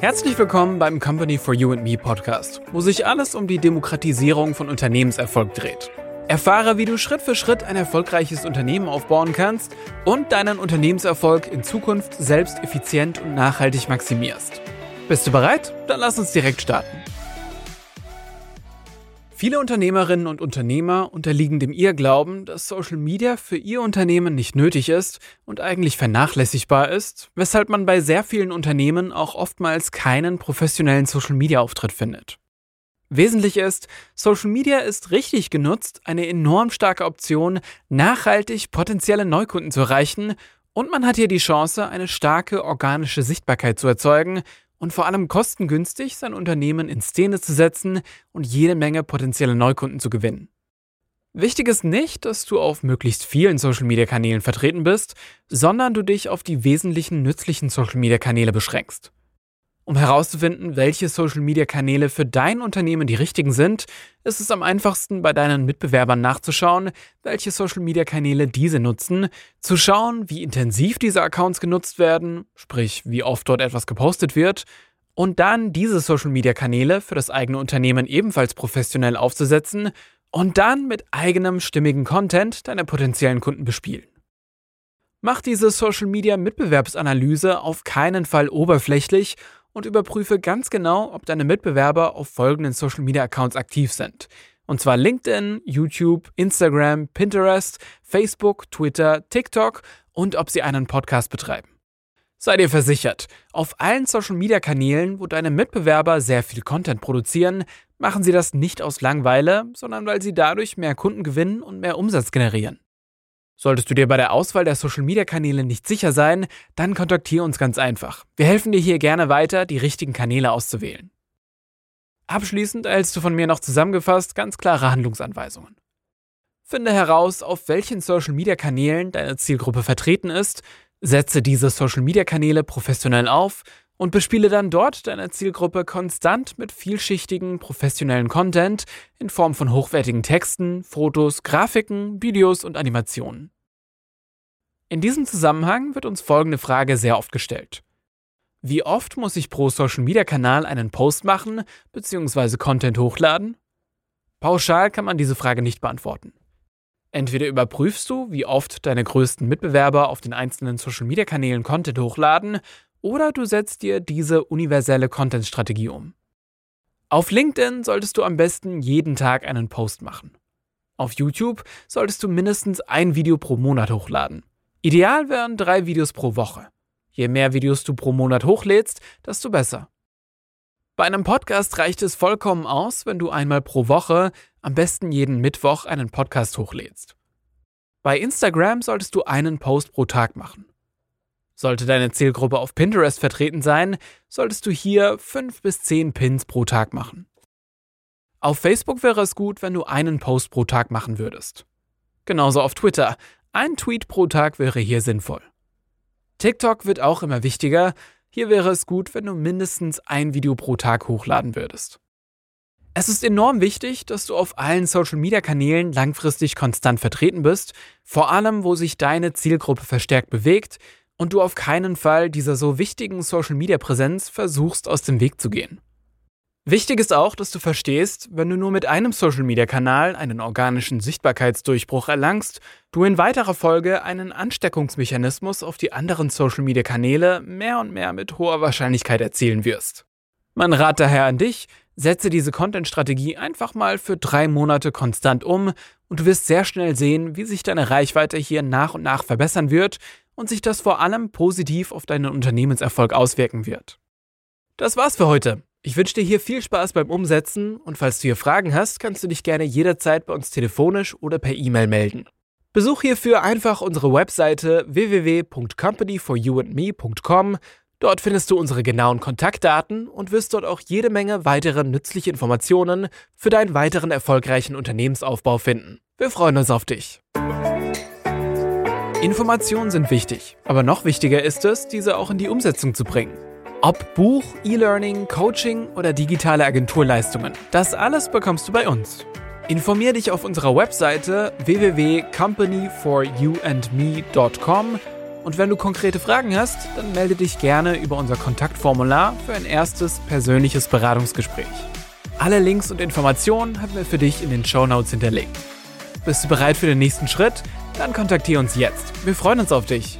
Herzlich willkommen beim Company for You and Me Podcast, wo sich alles um die Demokratisierung von Unternehmenserfolg dreht. Erfahre, wie du Schritt für Schritt ein erfolgreiches Unternehmen aufbauen kannst und deinen Unternehmenserfolg in Zukunft selbst effizient und nachhaltig maximierst. Bist du bereit? Dann lass uns direkt starten. Viele Unternehmerinnen und Unternehmer unterliegen dem Irrglauben, dass Social Media für ihr Unternehmen nicht nötig ist und eigentlich vernachlässigbar ist, weshalb man bei sehr vielen Unternehmen auch oftmals keinen professionellen Social Media Auftritt findet. Wesentlich ist, Social Media ist richtig genutzt eine enorm starke Option, nachhaltig potenzielle Neukunden zu erreichen und man hat hier die Chance, eine starke organische Sichtbarkeit zu erzeugen und vor allem kostengünstig sein Unternehmen in Szene zu setzen und jede Menge potenzielle Neukunden zu gewinnen. Wichtig ist nicht, dass du auf möglichst vielen Social-Media-Kanälen vertreten bist, sondern du dich auf die wesentlichen nützlichen Social-Media-Kanäle beschränkst. Um herauszufinden, welche Social-Media-Kanäle für dein Unternehmen die richtigen sind, ist es am einfachsten, bei deinen Mitbewerbern nachzuschauen, welche Social-Media-Kanäle diese nutzen, zu schauen, wie intensiv diese Accounts genutzt werden, sprich wie oft dort etwas gepostet wird, und dann diese Social-Media-Kanäle für das eigene Unternehmen ebenfalls professionell aufzusetzen und dann mit eigenem stimmigen Content deine potenziellen Kunden bespielen. Mach diese Social-Media-Mitbewerbsanalyse auf keinen Fall oberflächlich und überprüfe ganz genau, ob deine Mitbewerber auf folgenden Social Media Accounts aktiv sind. Und zwar LinkedIn, YouTube, Instagram, Pinterest, Facebook, Twitter, TikTok und ob sie einen Podcast betreiben. Sei dir versichert, auf allen Social Media Kanälen, wo deine Mitbewerber sehr viel Content produzieren, machen sie das nicht aus Langweile, sondern weil sie dadurch mehr Kunden gewinnen und mehr Umsatz generieren. Solltest du dir bei der Auswahl der Social-Media-Kanäle nicht sicher sein, dann kontaktiere uns ganz einfach. Wir helfen dir hier gerne weiter, die richtigen Kanäle auszuwählen. Abschließend erhältst du von mir noch zusammengefasst ganz klare Handlungsanweisungen. Finde heraus, auf welchen Social-Media-Kanälen deine Zielgruppe vertreten ist, setze diese Social-Media-Kanäle professionell auf und bespiele dann dort deine Zielgruppe konstant mit vielschichtigen professionellen Content in Form von hochwertigen Texten, Fotos, Grafiken, Videos und Animationen. In diesem Zusammenhang wird uns folgende Frage sehr oft gestellt. Wie oft muss ich pro Social-Media-Kanal einen Post machen bzw. Content hochladen? Pauschal kann man diese Frage nicht beantworten. Entweder überprüfst du, wie oft deine größten Mitbewerber auf den einzelnen Social-Media-Kanälen Content hochladen oder du setzt dir diese universelle Content-Strategie um. Auf LinkedIn solltest du am besten jeden Tag einen Post machen. Auf YouTube solltest du mindestens ein Video pro Monat hochladen. Ideal wären drei Videos pro Woche. Je mehr Videos du pro Monat hochlädst, desto besser. Bei einem Podcast reicht es vollkommen aus, wenn du einmal pro Woche, am besten jeden Mittwoch, einen Podcast hochlädst. Bei Instagram solltest du einen Post pro Tag machen. Sollte deine Zielgruppe auf Pinterest vertreten sein, solltest du hier 5 bis 10 Pins pro Tag machen. Auf Facebook wäre es gut, wenn du einen Post pro Tag machen würdest. Genauso auf Twitter. Ein Tweet pro Tag wäre hier sinnvoll. TikTok wird auch immer wichtiger. Hier wäre es gut, wenn du mindestens ein Video pro Tag hochladen würdest. Es ist enorm wichtig, dass du auf allen Social-Media-Kanälen langfristig konstant vertreten bist, vor allem wo sich deine Zielgruppe verstärkt bewegt, und du auf keinen Fall dieser so wichtigen Social-Media-Präsenz versuchst aus dem Weg zu gehen. Wichtig ist auch, dass du verstehst, wenn du nur mit einem Social-Media-Kanal einen organischen Sichtbarkeitsdurchbruch erlangst, du in weiterer Folge einen Ansteckungsmechanismus auf die anderen Social-Media-Kanäle mehr und mehr mit hoher Wahrscheinlichkeit erzielen wirst. Mein Rat daher an dich, setze diese Content-Strategie einfach mal für drei Monate konstant um und du wirst sehr schnell sehen, wie sich deine Reichweite hier nach und nach verbessern wird und sich das vor allem positiv auf deinen Unternehmenserfolg auswirken wird. Das war's für heute. Ich wünsche dir hier viel Spaß beim Umsetzen und falls du hier Fragen hast, kannst du dich gerne jederzeit bei uns telefonisch oder per E-Mail melden. Besuch hierfür einfach unsere Webseite www.companyforyouandme.com. Dort findest du unsere genauen Kontaktdaten und wirst dort auch jede Menge weitere nützliche Informationen für deinen weiteren erfolgreichen Unternehmensaufbau finden. Wir freuen uns auf dich. Informationen sind wichtig, aber noch wichtiger ist es, diese auch in die Umsetzung zu bringen. Ob Buch, E-Learning, Coaching oder digitale Agenturleistungen, das alles bekommst du bei uns. Informier dich auf unserer Webseite www.companyforyouandme.com Und wenn du konkrete Fragen hast, dann melde dich gerne über unser Kontaktformular für ein erstes persönliches Beratungsgespräch. Alle Links und Informationen haben wir für dich in den Show Notes hinterlegt. Bist du bereit für den nächsten Schritt? Dann kontaktiere uns jetzt. Wir freuen uns auf dich.